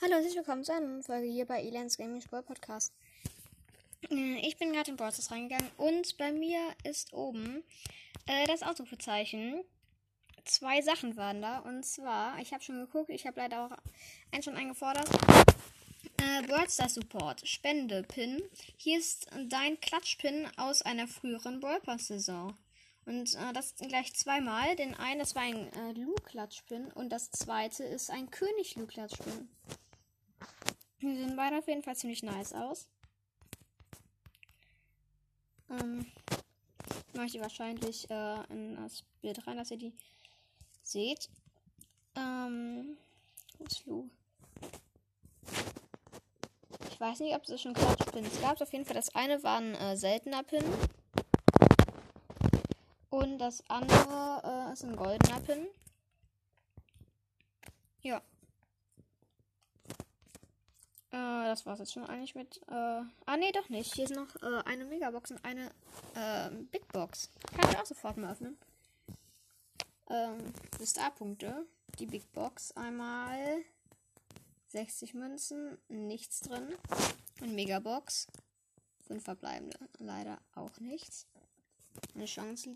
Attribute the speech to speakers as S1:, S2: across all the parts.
S1: Hallo und herzlich willkommen zu einer neuen Folge hier bei Elens Gaming Sport Podcast. Äh, Ich bin gerade in Brawlers reingegangen und bei mir ist oben äh, das Ausrufezeichen. Zwei Sachen waren da und zwar, ich habe schon geguckt, ich habe leider auch eins schon eingefordert. Äh, Support, Spende, Pin. Hier ist dein Klatschpin aus einer früheren Brawl Pass Saison. Und äh, das gleich zweimal. Den einen, das war ein äh, Lu-Klatschpin und das zweite ist ein König Lu-Klatschpin. Die sehen beide auf jeden Fall ziemlich nice aus. Ähm, mache ich die wahrscheinlich äh, in das Bild rein, dass ihr die seht. Ähm, wo ist Lu? Ich weiß nicht, ob es schon Klatschpins gab. Auf jeden Fall, das eine war ein äh, seltener Pin. Und das andere äh, ist ein goldener Pin. Ja. Äh, das war's jetzt schon eigentlich mit. Äh, ah, nee, doch nicht. Hier ist noch äh, eine Megabox und eine äh, Big Box. Kann ich auch sofort mal öffnen. Ähm, Star-Punkte. Die Big Box einmal 60 Münzen, nichts drin. Und Megabox. Fünf verbleibende. Leider auch nichts. Eine Chance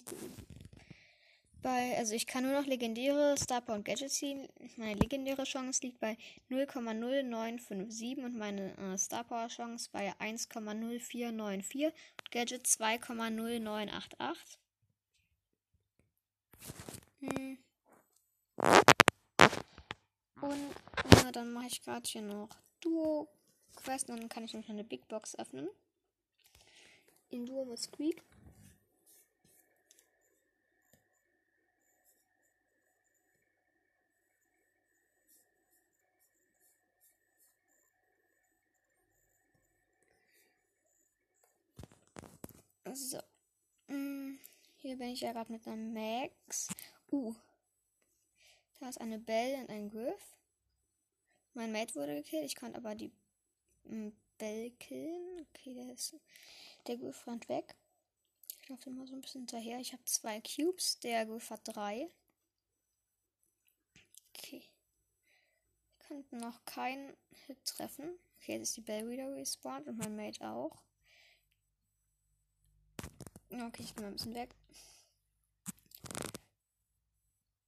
S1: bei, also ich kann nur noch legendäre Star und Gadgets ziehen. Meine legendäre Chance liegt bei 0,0957 und meine äh, Star Power Chance bei 1,0494 und Gadget 2,0988. Hm. Und na, dann mache ich gerade hier noch Duo Quest und dann kann ich noch eine Big Box öffnen. In Duo mit Squeak. So. Mm, Hier bin ich ja gerade mit einer Max. Uh. Da ist eine Belle und ein Griff. Mein Mate wurde gekillt. Ich konnte aber die mm, Belle killen. Okay, der ist. Der Griff rennt weg. Ich laufe immer so ein bisschen hinterher. Ich habe zwei Cubes. Der Griff hat drei. Okay. Ich konnte noch keinen Hit treffen. Okay, jetzt ist die Belle wieder respawned und mein Mate auch. Okay, ich bin mal ein bisschen weg.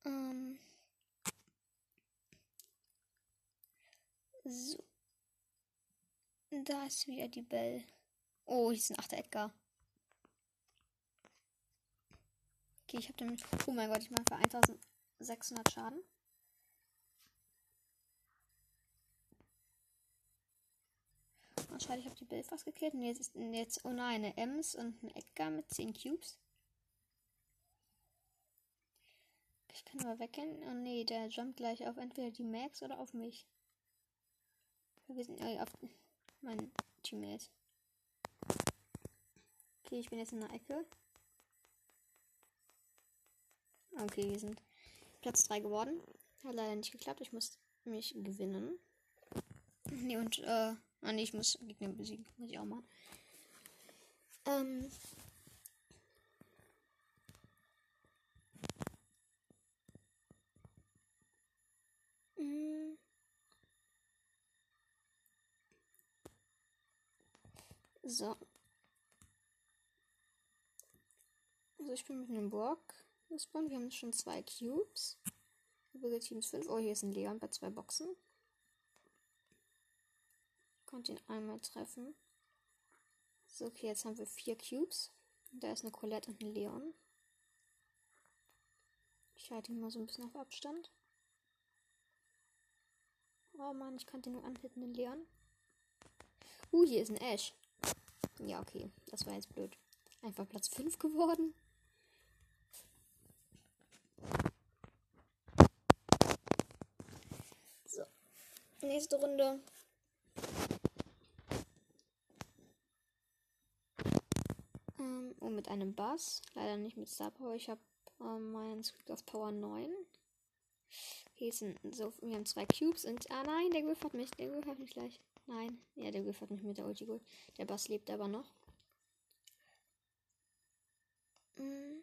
S1: Ähm. So. Da ist wieder die Bell. Oh, hier ist ein 8. Edgar. Okay, ich habe den. Oh mein Gott, ich mache für 1600 Schaden. Schade, ich habe die Bill fast gekillt. Und jetzt ist jetzt, oh nein, eine Ems und ein Edgar mit 10 Cubes. Ich kann aber weggehen. Oh nee, der jumpt gleich auf entweder die Max oder auf mich. Wir sind äh, auf mein Teammate. Okay, ich bin jetzt in der Ecke. Okay, wir sind Platz 3 geworden. Hat leider nicht geklappt. Ich muss mich gewinnen. Nee, und, äh, Ah, nee, ich muss Gegner besiegen. Muss ich auch machen. Ähm. Mm. So. Also ich bin mit einem Brock gespawnt. Wir haben schon zwei Cubes. Übrige Teams 5. Oh, hier ist ein Leon bei zwei Boxen konnte ihn einmal treffen. So, okay, jetzt haben wir vier Cubes. Da ist eine Colette und ein Leon. Ich halte ihn mal so ein bisschen auf Abstand. Oh Mann, ich konnte nur anhitten, den Leon. Uh, hier ist ein Ash. Ja, okay, das war jetzt blöd. Einfach Platz 5 geworden. So. Nächste Runde. Ähm, und mit einem Bass. Leider nicht mit Star Power. Ich habe ähm, meinen Squeak auf Power 9. Hier sind so, wir haben zwei Cubes und. Ah nein, der Griff hat mich. Der Griff hat mich gleich. Nein. Ja, der Griff hat mich mit der Ulti geholt. Der Bass lebt aber noch. Mm.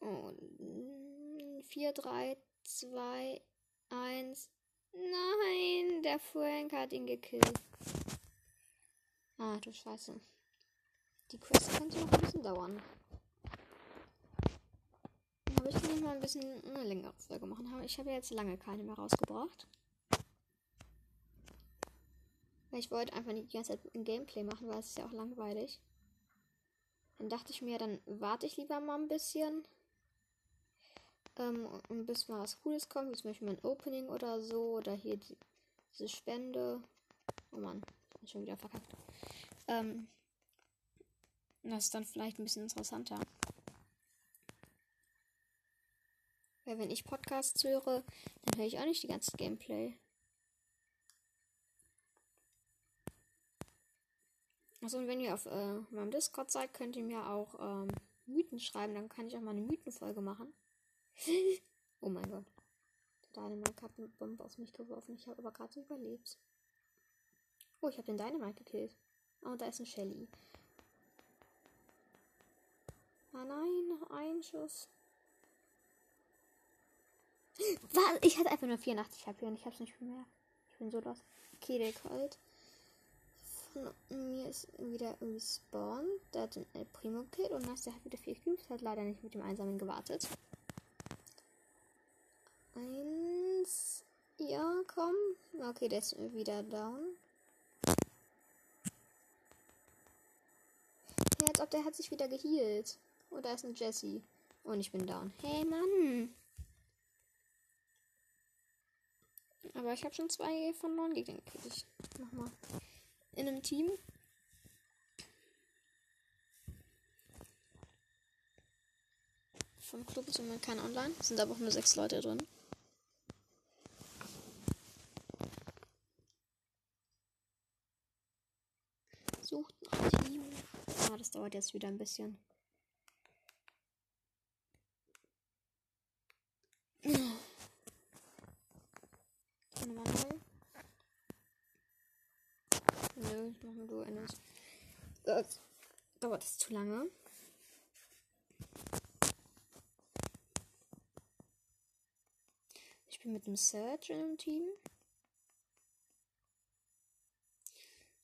S1: Und 4, 3, 2, 1. Nein, der Frank hat ihn gekillt. Ah, du Scheiße. Die Quest könnte noch ein bisschen dauern. Aber ich kann mal ein bisschen eine längere Folge machen. Ich habe jetzt lange keine mehr rausgebracht. Weil ich wollte einfach nicht die ganze Zeit ein Gameplay machen, weil es ist ja auch langweilig. Dann dachte ich mir, dann warte ich lieber mal ein bisschen. Ähm, bis mal was Cooles kommt, wie zum Beispiel mein Opening oder so. Oder hier die, diese Spende. Oh Mann, schon wieder verkackt. Ähm, das ist dann vielleicht ein bisschen interessanter. Weil wenn ich Podcasts höre, dann höre ich auch nicht die ganze Gameplay. Achso, und wenn ihr auf äh, meinem Discord seid, könnt ihr mir auch ähm, Mythen schreiben. Dann kann ich auch mal eine Mythenfolge machen. oh mein Gott. Dynamite hat eine Bombe auf mich geworfen. Ich habe aber gerade überlebt. Oh, ich habe den Dynamite gekillt. Oh, da ist ein Shelly. Ah nein, noch ein Schuss. Was? Ich hatte einfach nur 84 HP und ich hab's nicht bemerkt. Ich bin so los. Okay, der kalt. Von mir ist wieder respawned. Der hat den El Primo Kill und der hat wieder 4 Cubes. Hat leider nicht mit dem Einsamen gewartet. Eins. Ja, komm. Okay, der ist wieder down. Ja, als ob der hat sich wieder geheilt. Oh, da ist ein Jesse. Und ich bin down. Hey, Mann. Aber ich habe schon zwei von neun Gegnern gekriegt. Nochmal. In einem Team. Vom Club ist immer kein Online. Sind aber auch nur sechs Leute drin. Sucht ein Team. Ah, das dauert jetzt wieder ein bisschen. Nochmal neu. Nö, ich mach mal du eines. Das dauert das zu lange. Ich bin mit dem Search in einem Team.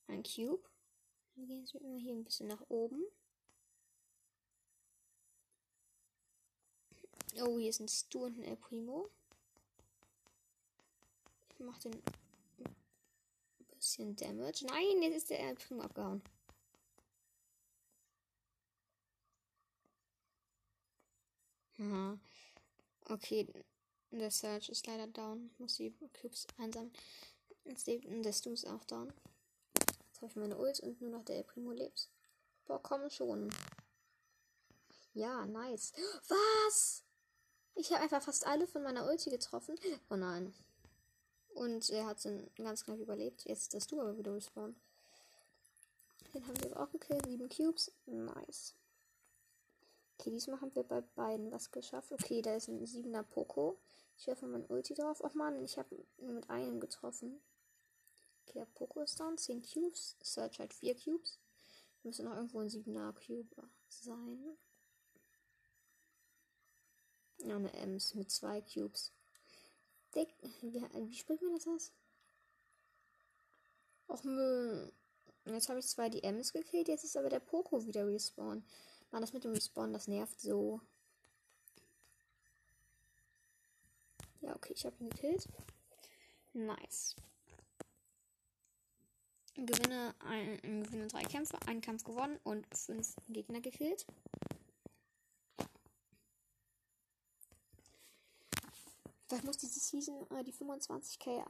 S1: Ein Cube. Wir gehen jetzt immer hier ein bisschen nach oben. Oh, hier ein Stu und ein El Primo. Ich mach den ein bisschen Damage. Nein, jetzt ist der El Primo abgehauen. Ja. Okay, der Search ist leider down. Ich muss die Cubes einsammeln. Lebt der Stu ist auch down. Jetzt habe ich meine Ult und nur noch der El Primo lebt. Boah, komm schon. Ja, nice. Was? Ich habe einfach fast alle von meiner Ulti getroffen. Oh nein. Und er hat dann ganz knapp überlebt. Jetzt ist du aber wieder respawn. Den haben wir auch gekillt. Sieben Cubes. Nice. Okay, diesmal haben wir bei beiden was geschafft. Okay, da ist ein siebener Poco. Ich werfe mein Ulti drauf. Och man, ich habe nur mit einem getroffen. Poco ist down. 10 Cubes. Search halt 4 Cubes. Müsste noch irgendwo ein siebener Cube sein. Ja, eine Ems mit zwei Cubes. Dick, wie, wie spricht man das aus? Och, Müll. Jetzt habe ich zwar die Ems gekillt, jetzt ist aber der Poco wieder respawn. Mann, das mit dem Respawn, das nervt so. Ja, okay, ich habe ihn gekillt. Nice. Gewinne, ein, gewinne drei Kämpfe, einen Kampf gewonnen und fünf Gegner gekillt. Vielleicht muss diese Season äh, die 25k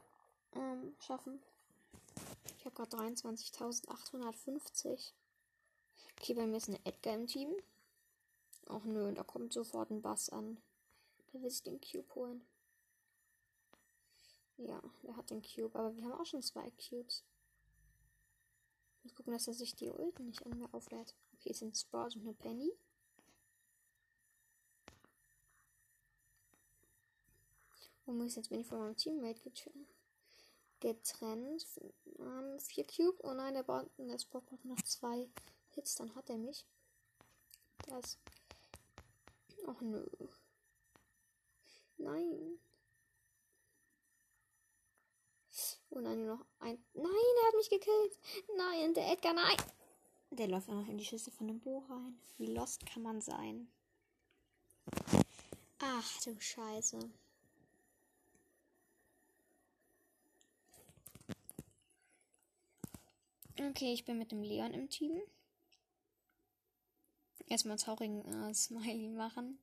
S1: ähm, schaffen. Ich habe gerade 23.850. Okay, bei mir ist eine Edgar im Team. Ach nö, da kommt sofort ein Bass an. Der will sich den Cube holen. Ja, der hat den Cube, aber wir haben auch schon zwei Cubes. Muss gucken, dass er sich die Ulten nicht an mir auflädt. Okay, es sind Sport und eine Penny. Und muss jetzt bin ich von meinem Teammate getrennt. Ähm, vier Cube. Oh nein, der braucht, Spot braucht noch zwei Hits, dann hat er mich. Das. Och nö. Nein. Und dann nur noch ein. Nein, er hat mich gekillt. Nein, der Edgar, nein. Der läuft auch noch in die Schüsse von dem Bo rein. Wie lost kann man sein? Ach du Scheiße. Okay, ich bin mit dem Leon im Team. Erstmal traurigen äh, Smiley machen.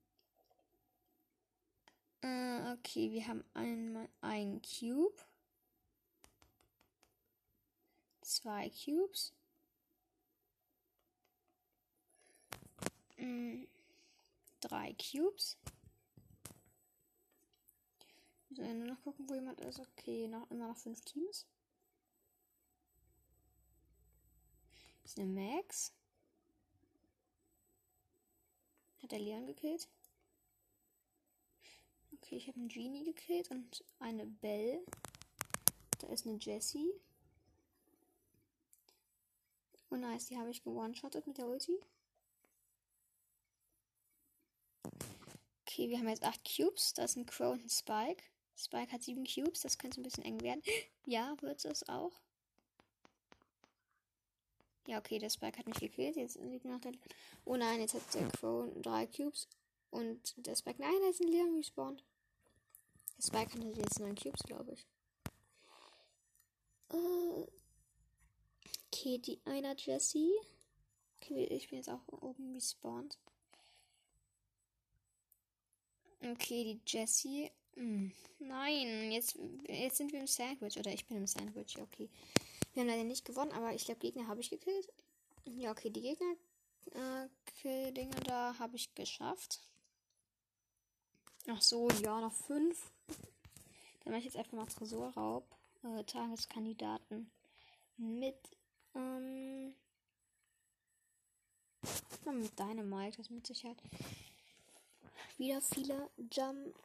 S1: Äh, okay, wir haben einmal einen Cube. Zwei Cubes. Mm, drei Cubes. Wir sollen nur noch gucken, wo jemand ist. Okay, noch immer noch fünf Teams. ist eine Max. Hat der Leon gekillt? Okay, ich habe einen Genie gekillt und eine Belle. Da ist eine Jessie. Oh nice, die habe ich gewone-shottet mit der Ulti. Okay, wir haben jetzt 8 Cubes. Da ist ein Crow und ein Spike. Spike hat 7 Cubes, das könnte ein bisschen eng werden. Ja, wird es auch. Ja, okay, der Spike hat mich gekillt. Jetzt liegt noch der. Oh nein, jetzt hat der Crow drei Cubes. Und der Spike. Nein, da ist ein Leon respawned. Der Spike hat jetzt neun Cubes, glaube ich. Uh, okay, die einer Jessie. Okay, ich bin jetzt auch oben respawned. Okay, die Jessie. Hm, nein, jetzt, jetzt sind wir im Sandwich. Oder ich bin im Sandwich, okay. Wir haben leider nicht gewonnen, aber ich glaube, Gegner habe ich gekillt. Ja, okay, die Gegner äh, Dinge da habe ich geschafft. Ach so, ja, noch fünf. Dann mache ich jetzt einfach mal Tresorraub. Äh, Tageskandidaten mit mit Dynamite, das mit Sicherheit wieder viele Jump,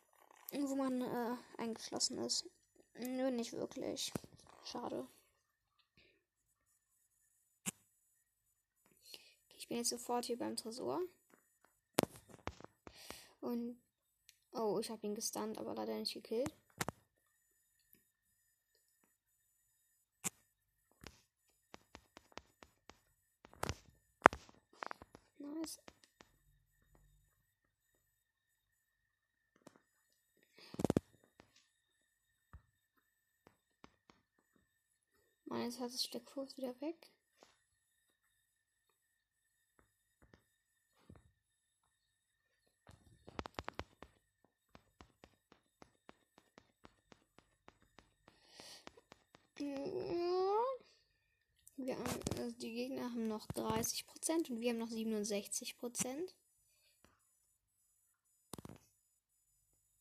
S1: wo man äh, eingeschlossen ist. Nö, nicht wirklich. Schade. Ich bin jetzt sofort hier beim Tresor. Und. Oh, ich habe ihn gestunt, aber leider nicht gekillt. Nice. Meines hat das Steckfuß wieder weg. Wir haben, also die Gegner haben noch 30% und wir haben noch 67%.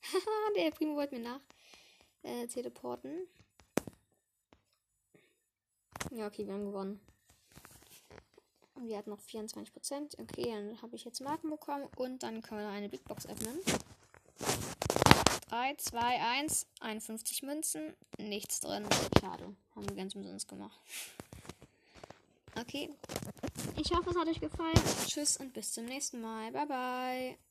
S1: Haha, der Primo wollte mir nach äh, teleporten. Ja, okay, wir haben gewonnen. Und wir hatten noch 24%. Okay, dann habe ich jetzt Marken bekommen und dann können wir eine Big Box öffnen. 3, 2, 1, 51 Münzen, nichts drin. Schade. Haben wir ganz umsonst gemacht. Okay. Ich hoffe, es hat euch gefallen. Tschüss und bis zum nächsten Mal. Bye, bye.